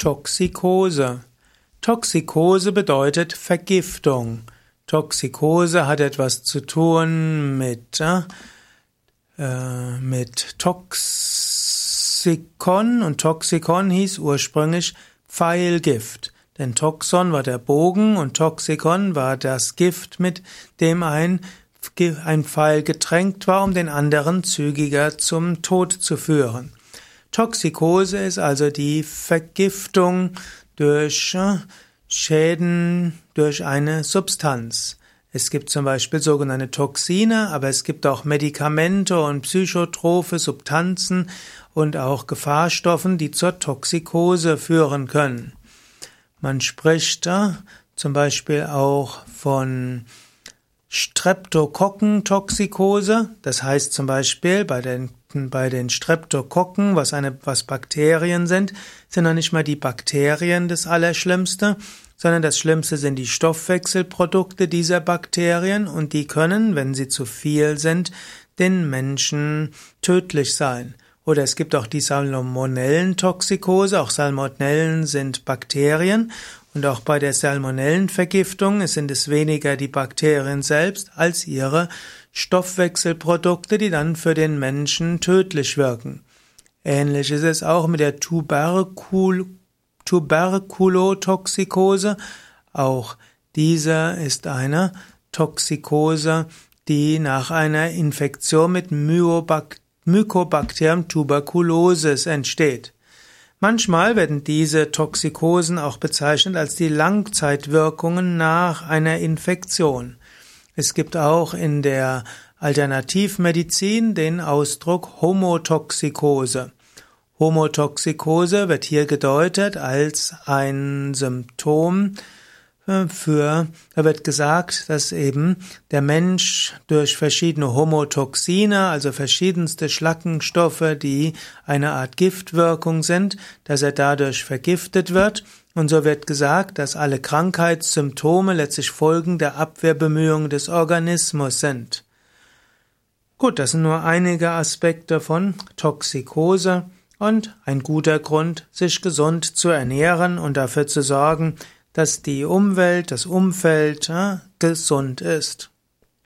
Toxikose. Toxikose bedeutet Vergiftung. Toxikose hat etwas zu tun mit, äh, mit Toxikon und Toxikon hieß ursprünglich Pfeilgift. Denn Toxon war der Bogen und Toxikon war das Gift, mit dem ein, ein Pfeil getränkt war, um den anderen zügiger zum Tod zu führen. Toxikose ist also die Vergiftung durch äh, Schäden durch eine Substanz. Es gibt zum Beispiel sogenannte Toxine, aber es gibt auch Medikamente und psychotrophe Substanzen und auch Gefahrstoffen, die zur Toxikose führen können. Man spricht äh, zum Beispiel auch von Streptokokkentoxikose. Das heißt zum Beispiel bei den bei den Streptokokken, was eine, was Bakterien sind, sind noch nicht mal die Bakterien das Allerschlimmste, sondern das Schlimmste sind die Stoffwechselprodukte dieser Bakterien und die können, wenn sie zu viel sind, den Menschen tödlich sein. Oder es gibt auch die Salmonellentoxikose. Auch Salmonellen sind Bakterien. Und auch bei der Salmonellenvergiftung sind es weniger die Bakterien selbst als ihre Stoffwechselprodukte, die dann für den Menschen tödlich wirken. Ähnlich ist es auch mit der Tuberkul Tuberkulotoxikose. Auch diese ist eine Toxikose, die nach einer Infektion mit Mycobacterium tuberculosis entsteht. Manchmal werden diese Toxikosen auch bezeichnet als die Langzeitwirkungen nach einer Infektion. Es gibt auch in der Alternativmedizin den Ausdruck Homotoxikose. Homotoxikose wird hier gedeutet als ein Symptom für, da wird gesagt, dass eben der Mensch durch verschiedene Homotoxine, also verschiedenste Schlackenstoffe, die eine Art Giftwirkung sind, dass er dadurch vergiftet wird. Und so wird gesagt, dass alle Krankheitssymptome letztlich Folgen der Abwehrbemühungen des Organismus sind. Gut, das sind nur einige Aspekte von Toxikose und ein guter Grund, sich gesund zu ernähren und dafür zu sorgen, dass die Umwelt, das Umfeld ja, gesund ist.